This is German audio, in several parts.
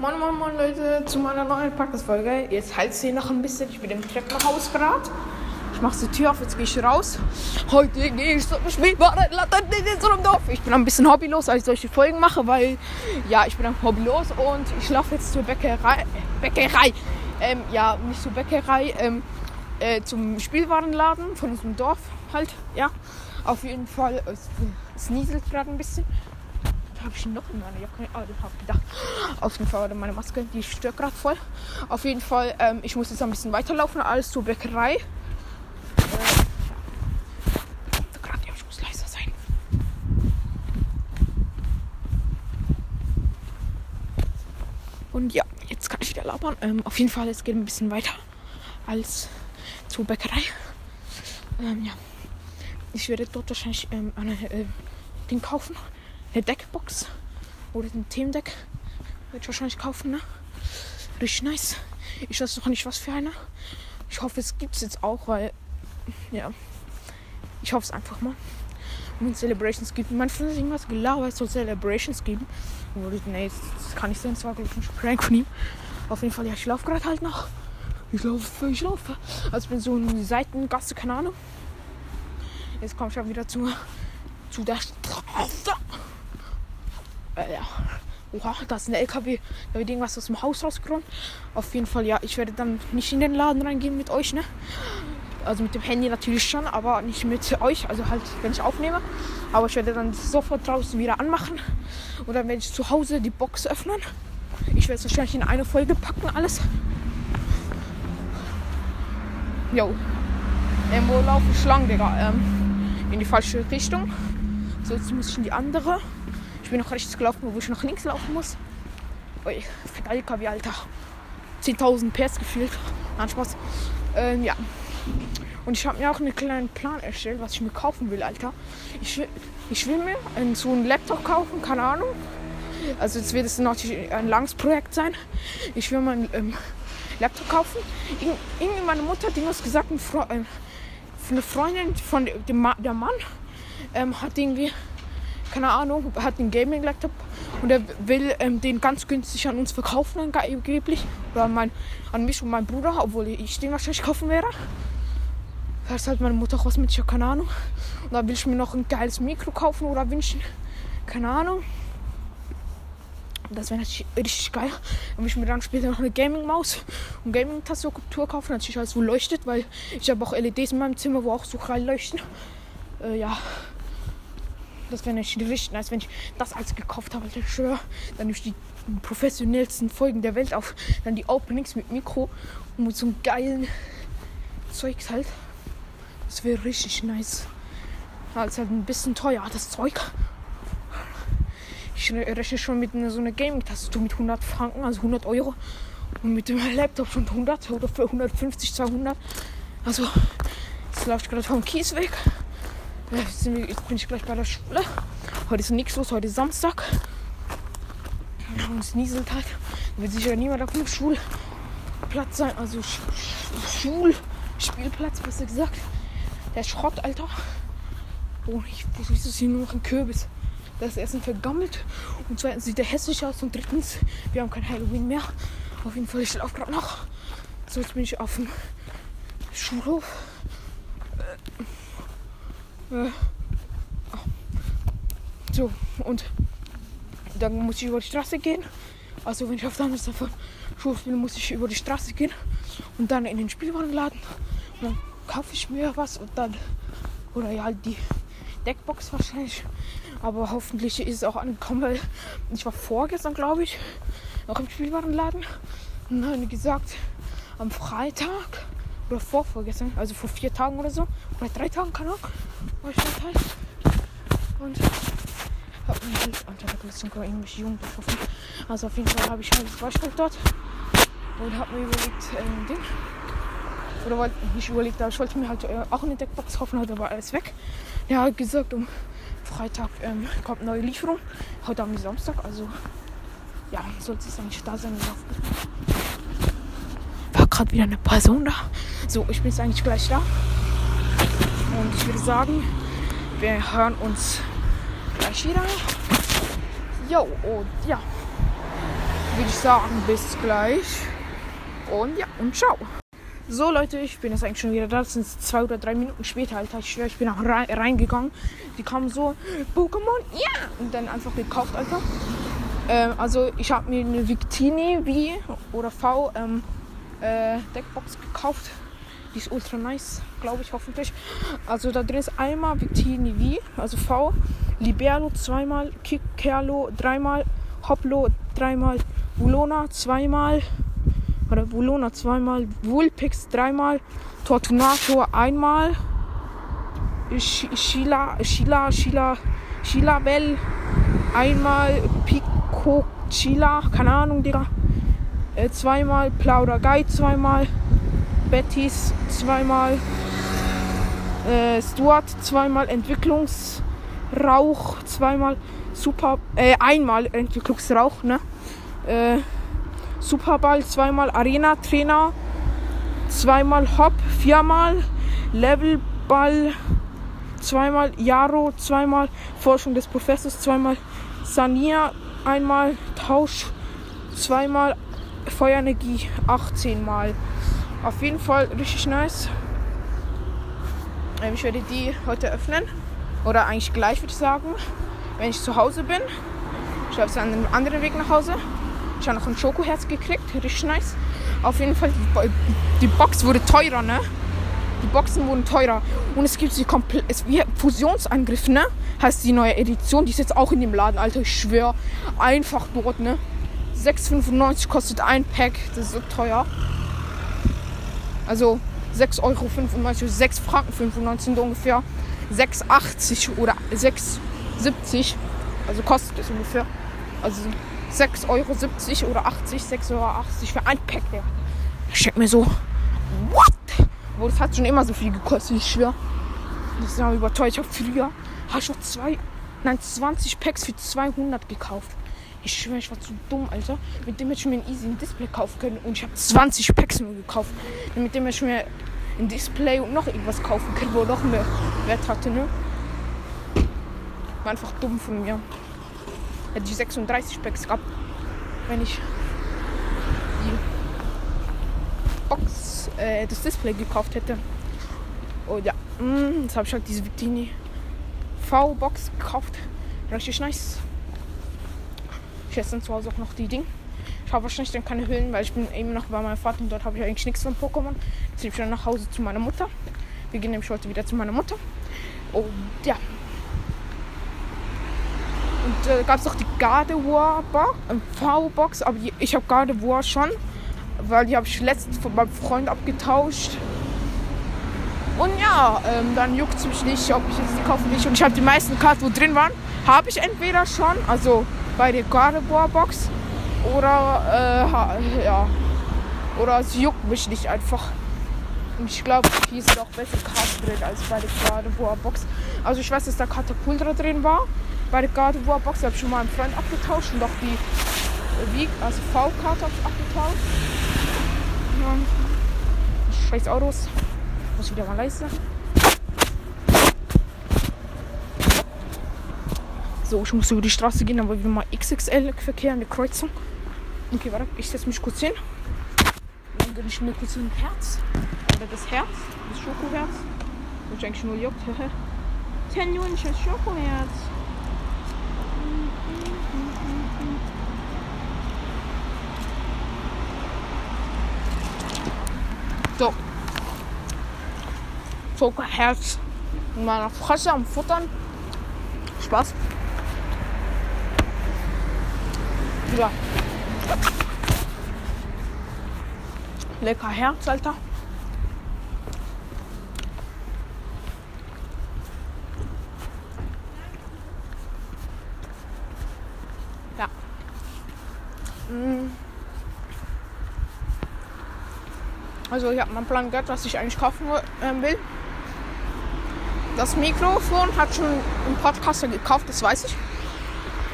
Moin Moin Moin Leute zu meiner neuen Podcast-Folge. Jetzt halt sie noch ein bisschen. Ich bin im Treppenhaus gerade. Ich mache die Tür auf, jetzt gehe ich raus. Heute gehe ich zum Spielbaren Dorf. Ich bin ein bisschen hobbylos, als ich solche Folgen mache, weil ja, ich bin ein hobbylos und ich laufe jetzt zur Bäckerei. Bäckerei. Ähm, ja, nicht zur Bäckerei, ähm, äh, zum Spielwarenladen von unserem Dorf halt. Ja, auf jeden Fall. Es, es nieselt gerade ein bisschen habe ich noch in meiner Jacke? Den habe ich gedacht. Auf jeden Fall meine Maske, die stört gerade voll. Auf jeden Fall, ähm, ich muss jetzt ein bisschen weiterlaufen, alles zur Bäckerei. Äh, gerade, ja, ich muss leiser sein. Und ja, jetzt kann ich wieder labern. Ähm, auf jeden Fall, es geht ein bisschen weiter als zur Bäckerei. Ähm, ja. Ich werde dort wahrscheinlich ähm, eine äh, Ding kaufen eine Deckbox oder ein Themendeck. Werde ich wahrscheinlich kaufen, ne? Richtig nice. Ich weiß noch nicht, was für eine. Ich hoffe, es gibt es jetzt auch, weil, ja, ich hoffe es einfach mal. Und Celebrations gibt. Mein Freund hat irgendwas gelauert, es soll Celebrations geben. Und ich, nee, das kann nicht sein, es war, ich, ein Prank von ihm. Auf jeden Fall, ja, ich laufe gerade halt noch. Ich laufe, ich laufe. Also ich bin so in die Seitengasse, keine Ahnung. Jetzt komme ich auch wieder zu, zu der Straße. Äh, ja. Oha, da ist ein LKW. Da wird irgendwas aus dem Haus rausgeräumt. Auf jeden Fall, ja, ich werde dann nicht in den Laden reingehen mit euch, ne? Also mit dem Handy natürlich schon, aber nicht mit euch. Also halt, wenn ich aufnehme. Aber ich werde dann sofort draußen wieder anmachen. Und dann werde ich zu Hause die Box öffnen. Ich werde es wahrscheinlich in eine Folge packen, alles. Jo. Irgendwo laufen Schlangen, Digga. Ähm, in die falsche Richtung. So, jetzt muss ich in die andere. Ich bin nach rechts gelaufen, wo ich nach links laufen muss. Ui, fett LKW, Alter. 10.000 PS gefühlt. Nein, Spaß. Ähm, ja. Und ich habe mir auch einen kleinen Plan erstellt, was ich mir kaufen will, Alter. Ich will, ich will mir einen, so einen Laptop kaufen, keine Ahnung. Also jetzt wird es natürlich ein langes Projekt sein. Ich will mir einen ähm, Laptop kaufen. Ir irgendwie meine Mutter hat irgendwas gesagt, eine, Fre äh, eine Freundin von dem Ma der Mann ähm, hat irgendwie keine Ahnung, hat einen Gaming-Laptop und er will ähm, den ganz günstig an uns verkaufen angeblich. Oder an, mein, an mich und meinen Bruder, obwohl ich den wahrscheinlich kaufen werde. Vielleicht halt meine Mutter habe keine Ahnung. Und dann will ich mir noch ein geiles Mikro kaufen oder wünschen. Keine Ahnung. Das wäre natürlich richtig geil. Will ich mir dann später noch eine Gaming-Maus und Gaming-Tastatur kaufen. Natürlich alles, wo leuchtet, weil ich habe auch LEDs in meinem Zimmer, wo auch so rein leuchten. Äh, ja. Das wäre nicht richtig nice, wenn ich das alles gekauft habe. Ich schwöre, dann durch die professionellsten Folgen der Welt auf. Dann die Openings mit Mikro und mit so einem geilen Zeugs halt. Das wäre richtig nice. Ja, ist halt ein bisschen teuer, das Zeug. Ich rechne schon mit einer, so einer Gaming-Tastatur mit 100 Franken, also 100 Euro. Und mit dem Laptop schon 100 oder für 150, 200. Also, laufe ich gerade vom Kies weg. Jetzt, bin ich gleich bei der Schule. Heute ist nichts los, heute ist Samstag. Und es nieselt halt. Da wird sicher niemand auf dem Schulplatz sein. Also Sch Schulspielplatz, besser gesagt. Der Schrott, Alter. Oh, ich, wieso ist hier nur noch ein Kürbis? Das ist erstens vergammelt und zweitens sieht der hässlich aus und drittens, wir haben kein Halloween mehr. Auf jeden Fall, ich laufe gerade noch. So, jetzt bin ich auf dem Schulhof. Äh, so, und dann muss ich über die Straße gehen. Also wenn ich auf der anderen Seite von Schule bin, muss ich über die Straße gehen und dann in den Spielwarenladen. Und dann kaufe ich mir was und dann, oder ja, die Deckbox wahrscheinlich. Aber hoffentlich ist es auch angekommen, weil ich war vorgestern, glaube ich, noch im Spielwarenladen. Und dann haben gesagt, am Freitag oder vor vorgestern, also vor vier Tagen oder so, oder drei Tagen, keine Ahnung, war ich dort halt. Und hab mir halt, Alter, da ist irgendwelche Jungen getroffen. Also auf jeden Fall habe ich halt Freistoff dort und hab mir überlegt, ähm, Ding. Oder wollte nicht überlegt, aber ich wollte mir halt äh, auch eine Deckbox kaufen, heute war alles weg. Der hat gesagt, um Freitag ähm, kommt neue Lieferung. Heute am Samstag, also ja, sollte es eigentlich da sein. War gerade wieder eine Person da. So, ich bin jetzt eigentlich gleich da. Und ich würde sagen, wir hören uns gleich wieder. Jo, und ja. würde ich sagen, bis gleich. Und ja, und ciao. So Leute, ich bin jetzt eigentlich schon wieder da. Das sind zwei oder drei Minuten später, Alter. Ich schwöre, ich bin auch rein, reingegangen. Die kamen so, Pokémon, ja! Und dann einfach gekauft, Alter. Ähm, also ich habe mir eine Victini V oder V ähm, äh, Deckbox gekauft. Die ist ultra nice, glaube ich, hoffentlich. Also da drin ist einmal Victini V, also V, Liberlo zweimal, Kerlo dreimal, Hoplo dreimal, Vulona zweimal, oder Vulona zweimal, Vulpix dreimal, Tortunato einmal, Sheila, Sheila, Sheila, Sheila Bell einmal, Pico Chila, keine Ahnung, Digga, äh, zweimal, Plaudergei zweimal, Bettys zweimal, äh, Stuart zweimal, Entwicklungsrauch zweimal, Super, äh, einmal Entwicklungsrauch, ne? Äh, Superball zweimal, Arena Trainer zweimal, Hop viermal, Levelball zweimal, Jaro zweimal, Forschung des Professors zweimal, Sanier einmal, Tausch zweimal, Feuerenergie 18 Mal. Auf jeden Fall richtig nice. Ähm, ich werde die heute öffnen. Oder eigentlich gleich würde ich sagen. Wenn ich zu Hause bin. Ich habe es an einem anderen Weg nach Hause. Ich habe noch ein Schokoherz gekriegt. Richtig nice. Auf jeden Fall, die, Box wurde teurer, ne? Die Boxen wurden teurer. Und es gibt sie komplett. Fusionsangriff, ne? Heißt die neue Edition. Die ist jetzt auch in dem Laden, Alter. Ich schwöre. Einfach dort, ne? 6,95 kostet ein Pack. Das ist so teuer. Also 6,95 Euro, 6 Franken 95 sind ungefähr 6,80 oder 6,70. Also kostet es ungefähr. Also 6,70 Euro oder 80, 6,80 Euro für ein Pack. Der. Ich denke mir so, what? Wo das hat schon immer so viel gekostet, ich schwöre. Das ist ja überteuert. Ich habe früher, habe ich noch zwei, nein, 20 Packs für 200 gekauft. Ich schwöre, ich war zu dumm, Alter. Mit dem hätte ich mir ein Easy Display kaufen können. Und ich habe 20 Packs nur gekauft. Und mit dem hätte ich mir ein Display und noch irgendwas kaufen können, wo noch mehr Wert hatte, ne? War einfach dumm von mir. Hätte ich 36 Packs gehabt, wenn ich die Box, äh, das Display gekauft hätte. Und ja, mm, jetzt habe ich halt diese Victini V-Box gekauft. Richtig nice. Ich esse dann zu Hause auch noch die Dinge. Ich habe wahrscheinlich dann keine Hüllen, weil ich bin eben noch bei meinem Vater und dort habe ich eigentlich nichts von Pokémon. Jetzt ich dann nach Hause zu meiner Mutter. Wir gehen nämlich heute wieder zu meiner Mutter. Und ja. Und äh, gab es auch die Gardevoir V-Box, aber ich habe Gardevoir schon, weil die habe ich letztens von meinem Freund abgetauscht. Und ja, ähm, dann juckt es mich nicht, ob ich jetzt die kaufen will. Und ich habe die meisten Karten, wo drin waren, habe ich entweder schon, also bei der Gardevoir-Box. Oder, äh, ja. Oder es juckt mich nicht einfach. Und ich glaube, hier sind auch bessere Karten drin als bei der Gardevoir-Box. Also ich weiß, dass da Katapultra drin war. Bei der Gardevoir-Box habe ich schon mal einen Freund abgetauscht und auch die wie, also V-Karte habe ich abgetauscht. Ja. Scheiß Autos. Muss ich wieder mal leisten. So, ich muss über die Straße gehen, aber wieder mal XXL-Verkehr an der Kreuzung. Okay, warte, ich setze mich kurz hin. Dann gönne ich mir kurz ein Herz. Oder das Herz, das Schokoherz. Das ist eigentlich nur juckt. Tenjunisches Schokoherz. So. Schokoherz in meiner Fresse am Futtern. Spaß. Ja. Lecker Herz, Alter. Ja. Mm. Also ich habe meinen Plan gehört, was ich eigentlich kaufen äh, will. Das Mikrofon hat schon ein Podcaster gekauft, das weiß ich.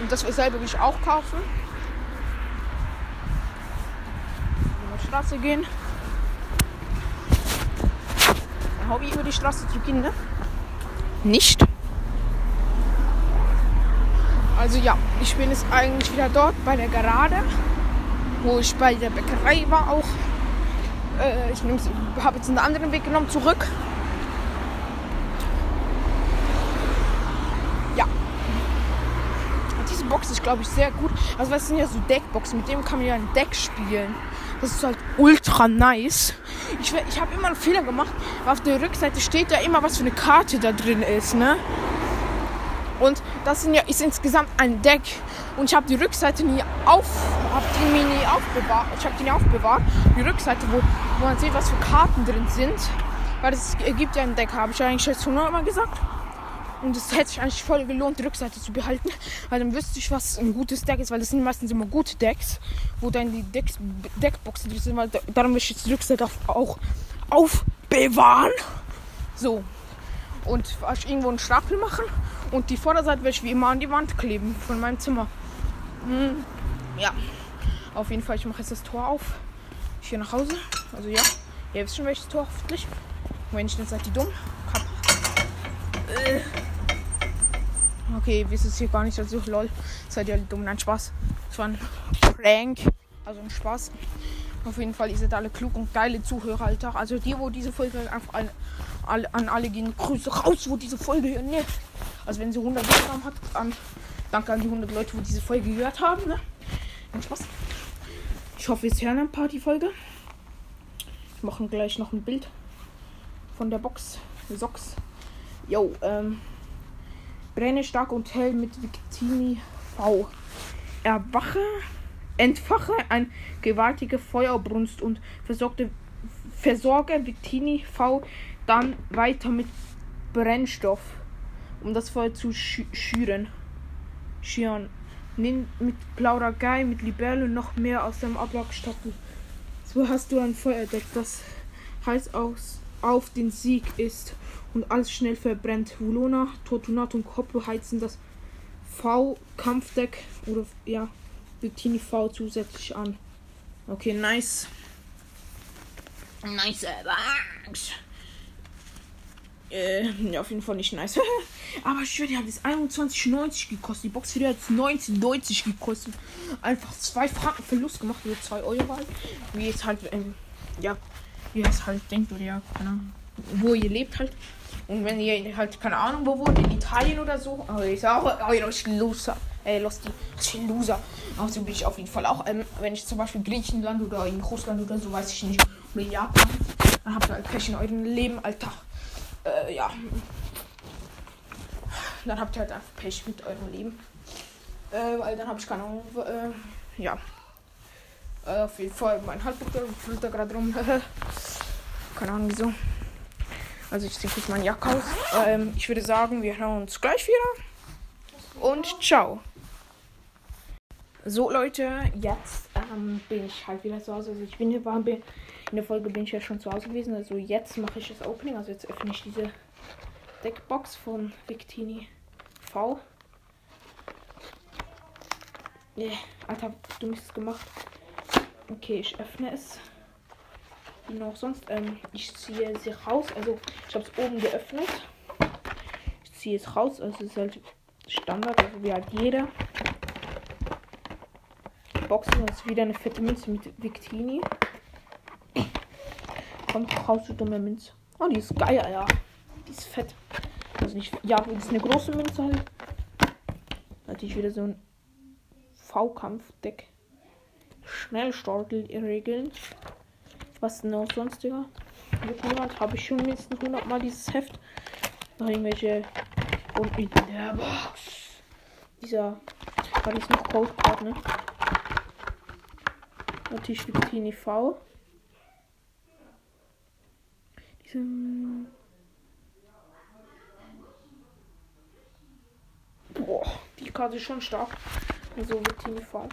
Und das selber will ich auch kaufen. Straße gehen. Ein Hobby über die Straße zu gehen, ne? Nicht. Also ja, ich bin jetzt eigentlich wieder dort bei der Gerade. wo ich bei der Bäckerei war auch. Äh, ich habe jetzt einen anderen Weg genommen, zurück. Ja. Diese Box ist, glaube ich, sehr gut. Also, das sind ja so Deckboxen, mit dem kann man ja ein Deck spielen. Das ist halt ultra nice. Ich, ich habe immer einen Fehler gemacht. Auf der Rückseite steht ja immer, was für eine Karte da drin ist, ne? Und das sind ja, ist insgesamt ein Deck. Und ich habe die Rückseite nie auf, hab die nie aufbewahrt. Ich habe die nie aufbewahrt. Die Rückseite, wo, wo man sieht, was für Karten drin sind. Weil es gibt ja ein Deck, habe ich ja eigentlich schon mal gesagt. Und es hätte sich eigentlich voll gelohnt, die Rückseite zu behalten. Weil dann wüsste ich, was ein gutes Deck ist. Weil das sind meistens immer gute Decks, wo dann die Decks, Deckboxen drin sind. Weil darum will ich jetzt die Rückseite auch aufbewahren. So. Und ich irgendwo einen Stapel machen. Und die Vorderseite werde ich wie immer an die Wand kleben von meinem Zimmer. Hm, ja. Auf jeden Fall, ich mache jetzt das Tor auf. Gehe nach Hause. Also ja, ihr wisst schon welches Tor hoffentlich. wenn ich dann seid ihr dumm. Äh. Okay, wisst es hier gar nicht. Also lol. Seid ihr alle dumm. Nein, Spaß. Das war ein Prank. Also ein Spaß. Auf jeden Fall, ihr seid alle klug und geile Zuhörer, Alter. Also die, wo diese Folge einfach an, an, an alle gehen, Grüße raus, wo diese Folge hören. Ne? Also wenn sie 100 Wiedergaben hat, an, danke an die 100 Leute, wo diese Folge gehört haben. Ne? Und Spaß. Ich hoffe, es hören ein paar die Folge. Ich mache gleich noch ein Bild von der Box. Socks. Jo, ähm. Brenne stark und hell mit Victini V. Erwache, entfache ein gewaltige Feuerbrunst und versorgte, versorge Victini V dann weiter mit Brennstoff um das Feuer zu schü schüren. Schüren. Nimm mit Plauderei, mit Libelle noch mehr aus dem Ablagstapel. So hast du ein Feuerdeck, das heiß aus, auf den Sieg ist und alles schnell verbrennt. Vulona, Tortunat und Koppo heizen das V-Kampfdeck oder ja, Bikini V zusätzlich an. Okay, nice. Nice. Äh, ja, auf jeden Fall nicht nice. Aber ich schwöre, die hat jetzt 21,90 gekostet. Die Box hier hat jetzt 19,90 gekostet. Einfach zwei Franken Verlust gemacht oder 2 Euro. Wie jetzt halt, ähm, ja, wie ihr es halt denkt oder ja, Ahnung, wo ihr lebt halt. Und wenn ihr halt, keine Ahnung, wo wohnt, in Italien oder so, aber ich sage, oh, Loser. Äh, Losti, Loser. Also bin ich auf jeden Fall auch, ähm, wenn ich zum Beispiel Griechenland oder in Russland oder so, weiß ich nicht, oder in Japan, dann habt ihr halt Pech in eurem Leben, Alter äh, ja. Dann habt ihr halt einfach Pech mit eurem Leben. Äh, weil dann habe ich keine Ahnung, äh, ja. Äh, auf jeden Fall mein Handbuch füllt da gerade rum. keine Ahnung wieso. Also ich ziehe kurz meine Jacke aus. Ähm, ich würde sagen, wir hören uns gleich wieder. Und ciao. So Leute, jetzt ähm, bin ich halt wieder zu Hause. Also ich bin hier, war, bin, in der Folge bin ich ja schon zu Hause gewesen. Also jetzt mache ich das Opening. Also jetzt öffne ich diese Deckbox von Victini V. Nee, Alter, du hast es gemacht. Okay, ich öffne es. Wie noch sonst. Ähm, ich ziehe sie raus. Also ich habe es oben geöffnet. Ich ziehe es raus. Also es ist halt Standard, also wie halt jeder. Boxen. Ist wieder eine fette Münze mit Victini. Komm, brauchst du dumme Münze. Oh, die ist geil, ja. Die ist fett. Also nicht. Ja, das ist eine große Münze halt. Natürlich wieder so ein V-Kampf-Deck. Schnellstartel-Regeln. Was noch sonstiger? Jemand habe ich schon mindestens 100 Mal dieses Heft. Noch irgendwelche. Und in der Box. Dieser. War dies noch Cold Card, ne? Natürlich Victini V. Diese. Boah, die Karte ist schon stark. Also Victini V.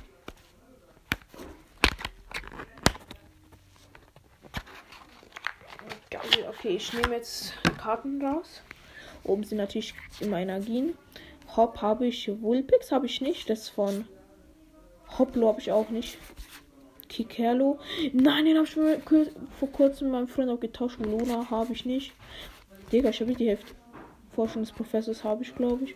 Geil, okay, ich nehme jetzt Karten raus. Oben sind natürlich immer Energien. Hop habe ich, Wulpix habe ich nicht. Das von Hoplo habe ich auch nicht. Kikerlo. Nein, den habe ich vor kurzem mit meinem Freund auch getauscht. Luna habe ich nicht. Digga, ich habe die Hälfte. Forschung des Professors habe ich, glaube ich.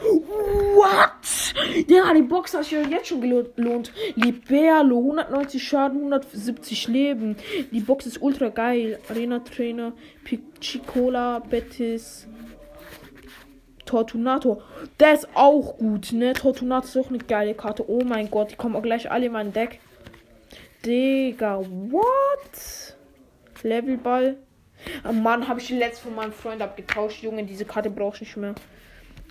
What? Ja, die Box hat sich ja jetzt schon gelohnt. Liberlo, 190 Schaden, 170 Leben. Die Box ist ultra geil. Arena Trainer, Pichicola, Betis, Tortunato. Der ist auch gut, ne? Tortunato ist auch eine geile Karte. Oh mein Gott, die kommen auch gleich alle in mein Deck. Digga, what? Levelball. Oh Mann, habe ich die letzte von meinem Freund abgetauscht. Junge, diese Karte brauche ich nicht mehr.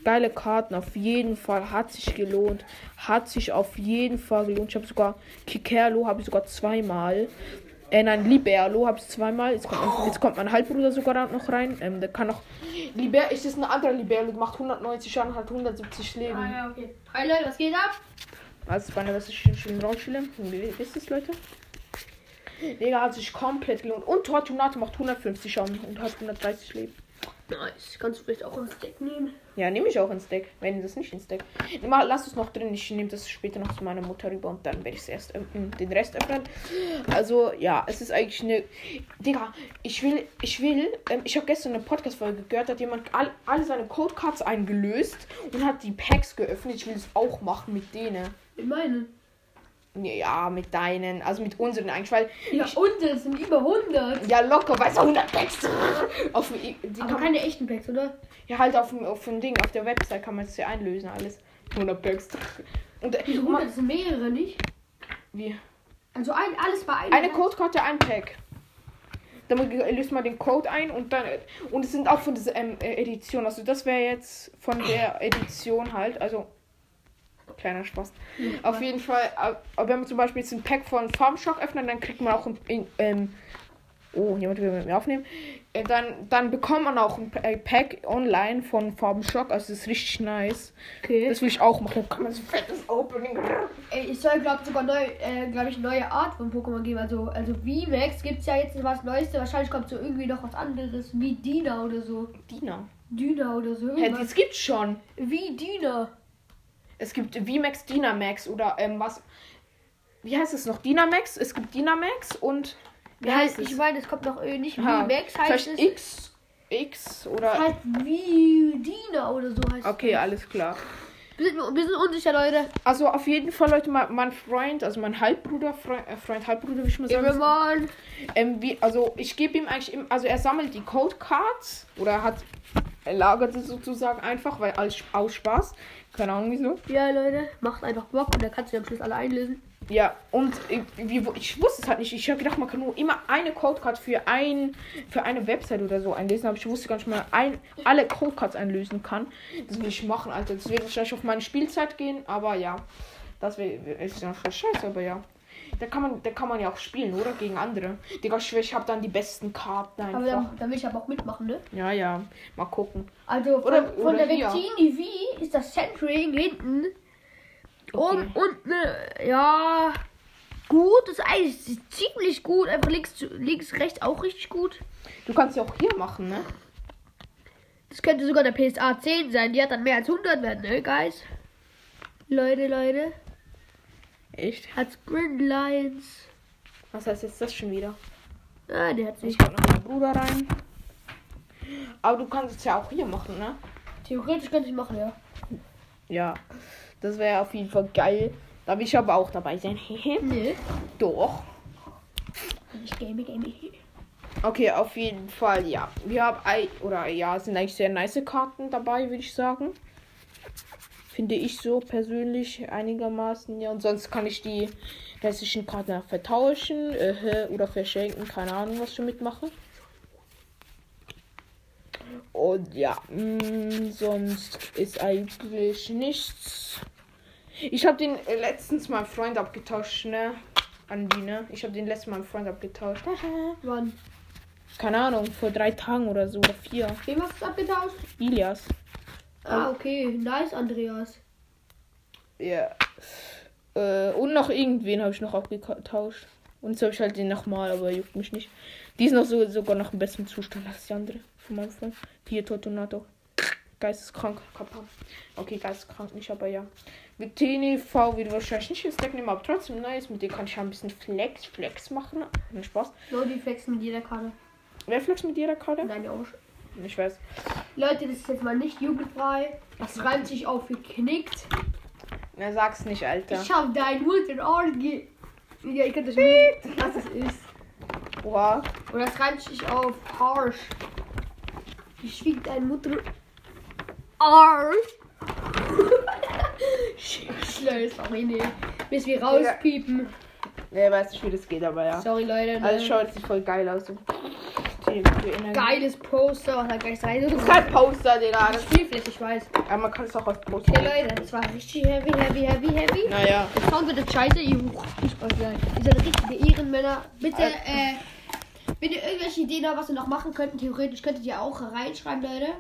Geile Karten, auf jeden Fall. Hat sich gelohnt. Hat sich auf jeden Fall gelohnt. Ich habe sogar Kikerlo, habe ich sogar zweimal. Äh, nein, Liberlo habe ich zweimal. Jetzt kommt, jetzt kommt mein Halbbruder sogar noch rein. Ähm, der kann noch. Liber ist das ein anderer Liberlo, macht 190 Schaden, hat 170 Leben. Ah ja, okay. Hi Leute, was geht ab? Also, meine, was ich schön, schön rausstelle. Wie ist das, Leute? Digga, hat sich komplett gelohnt. Und Tortunato macht 150 Schaden und hat 130 Leben. Nice. Kannst du vielleicht auch ins Deck nehmen? Ja, nehme ich auch ins Deck. Wenn das nicht ins Deck. Mal, lass es noch drin. Ich nehme das später noch zu meiner Mutter rüber und dann werde ich es erst öffnen, den Rest öffnen. Also, ja, es ist eigentlich eine. Digga, ich will, ich will, ähm, ich habe gestern eine Podcast-Folge gehört, hat jemand all, alle seine Codecards eingelöst und hat die Packs geöffnet. Ich will es auch machen mit denen. Mit meinen. Ja, mit deinen, also mit unseren eigentlich, weil. Ja, ich, unsere sind über 100. ja, locker, weißt du, 100 Packs. auf, dem- die Aber keine echten Packs, oder? Ja, halt auf dem, auf dem Ding, auf der Website kann man es ja einlösen, alles. 100 Packs. Und, äh, Diese 100 sind mehrere, nicht? wie? Also ein, alles bei einem. Eine Codekarte, ein Pack. Dann löst man den Code ein und dann. Und es sind auch von dieser ähm, äh, Edition. Also das wäre jetzt von der Edition halt. Also. Kleiner Spaß. Auf jeden Fall, äh, wenn man zum Beispiel jetzt ein Pack von Farm Shock öffnet, dann kriegt man auch ein. in- Ähm, oh, jemand will mit mir aufnehmen. Äh, dann, dann bekommt man auch ein äh, Pack online von Farm Shock. Also das ist richtig nice. Okay. Das will ich auch machen. Kann man so fettes Opening. Ey, es soll, glaube sogar neu, äh, glaube ich, eine neue Art von Pokémon geben. Also, also VMAX gibt es ja jetzt was Neues. Wahrscheinlich kommt so irgendwie noch was anderes. Wie Dina oder so. Dina. Dina oder so. Hä, Irgendwas. das gibt's schon. Wie Dina. Es gibt VMAX, Dynamax oder ähm, was. Wie heißt es noch? Dynamax? Es gibt Dynamax und. Wie Ja, heißt ich es? meine, es kommt noch äh, nicht Ha, VMAX heißt Vielleicht es. X. X oder. Halt wie Dina oder so heißt Okay, alles klar. es. Wir sind, wir sind unsicher, Leute. Also auf jeden Fall, Leute, mein, mein Freund, also mein Halbbruder, Freund, äh, Freund Halbbruder, wie ich mal sagen. Ähm, wie, also ich gebe ihm eigentlich, im, also er sammelt die Codecards oder er hat, er lagert sie sozusagen einfach, weil alles aus Spaß. Keine Ahnung wieso. Ja, Leute. Macht einfach Bock und dann kannst du am Schluss alle einlösen. Ja, und ich, ich wusste es halt nicht. Ich habe gedacht, man kann nur immer eine Codecard für, ein, für eine Website oder so einlösen. Aber ich wusste gar nicht mal, ein, alle Codecards einlösen kann. Das will ich machen, Alter. Das wird wahrscheinlich auf meine Spielzeit gehen. Aber ja, das ist ja voll scheiße, aber ja. Da kann, man, da kann man ja auch spielen, oder? Gegen andere. Digga, ich, ich habe dann die besten Karten Aber einfach. dann, dann will ich aber auch mitmachen, ne? Ja, ja. Mal gucken. Also von, Oder- von oder der hier. Vectini V ist das Centering hinten. Okay. Um und ne, ja. Gut, ist eigentlich ziemlich gut. Einfach links, links, rechts auch richtig gut. Du kannst ja auch hier machen, ne? Das könnte sogar der PSA 10 sein. Die hat dann mehr als 100 werden, ne, Guys? Leute, Leute. Echt? Hat Sprint Lines. Was heißt jetzt das schon wieder? Ah, der hat Ich sich. kann noch meinen Bruder rein. Aber du kannst es ja auch hier machen, ne? Theoretisch könnte ich machen, ja. Ja, das wäre auf jeden Fall geil. Da will ich aber auch dabei sein. Nee. Doch. Ich game, game. Okay, auf jeden Fall, ja. Wir haben ei oder ja, es sind eigentlich sehr nice Karten dabei, würde ich sagen. Finde ich so persönlich einigermaßen, ja. Und sonst kann ich die restlichen Karten auch vertauschen äh, oder verschenken. Keine Ahnung, was ich damit mache. Und ja, mh, sonst ist eigentlich nichts. Ich habe den äh, letztens meinem Freund abgetauscht, ne? Andi, ne? Ich habe den letzten meinem Freund abgetauscht. Wann? Keine Ahnung, vor drei Tagen oder so oder vier. Wem hast du abgetauscht? Ilias. Ah, okay. Nice, Andreas. Ja. Äh, und noch irgendwen habe ich noch abgetauscht. Und jetzt habe ich halt den nochmal, aber juckt mich nicht. Die ist noch so, sogar noch im besten Zustand als die andere von meinem Freund. Hier, Tortonato. Geisteskrank. Kappa. Okay, geisteskrank nicht, aber ja. Mit TNV wird wahrscheinlich nicht ins Deck nehmen, aber trotzdem nice. Mit dem kann ich ja ein bisschen Flex, Flex machen. Nein, Spaß. No, die flexen mit jeder Karte. Wer flex mit jeder Karte? Nein, auch. Ich weiß. Leute, das ist jetzt mal nicht jugendfrei. Das reimt sich auf geknickt. Na, sag's nicht, Alter. Ich hab deinen Mund in Ohren ge... Ja, ich kann das nicht, was es ist. Boah. Und das reimt sich auf harsh. Ich schwieg deine Mutter. Arsch. Schnell, sorry, nee. Müssen wir rauspiepen. Ne, weiß nicht, wie das geht, aber ja. Sorry, Leute. Also ne. schaut jetzt nicht voll geil aus. So. Geiles Poster, was da gleich sein Das ist kein Poster, Digga. Das, Spielfläche, ich weiß. aber man kann es auch als Poster. Okay, Leute, das war richtig heavy, heavy, heavy, heavy. Naja. Der Sound wird jetzt scheiße. Ihr seid richtige Ehrenmänner. Bitte, äh, wenn ihr irgendwelche Ideen habt, was wir noch machen könnten, theoretisch könntet ihr auch reinschreiben, Leute.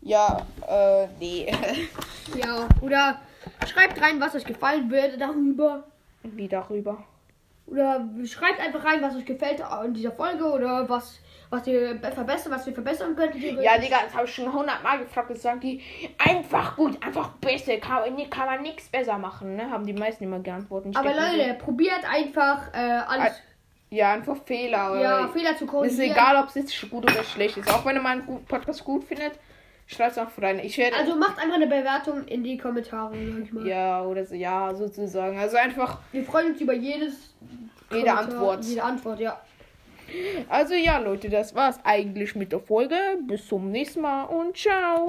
Ja, äh, nee. Ja. Oder schreibt rein, was euch gefallen würde darüber. Wie darüber. Oder schreibt einfach rein, was euch gefällt in dieser Folge oder was, was ihr be- verbessern, was wir verbessern könnten. Ja, Digga, das habe ich schon hundertmal gefragt. Das sagen die einfach gut, einfach besser. Kann, kann man nichts besser machen, ne? Haben die meisten immer geantwortet. Aber Leute, probiert einfach äh, alles. Ja, einfach Fehler. ja, Fehler zu ist korrigieren. egal, ob es jetzt gut oder schlecht ist. Auch wenn ihr meinen Podcast gut findet, schreibt es auch rein. Ich werde. Also macht einfach eine Bewertung in die Kommentare, sag ich mal. ja, oder so, ja, sozusagen. Also einfach. Wir freuen uns über jedes Jede Kommentar, Antwort. Jede Antwort, ja. Also ja, Leute, das war's eigentlich mit der Folge. Bis zum nächsten Mal und ciao.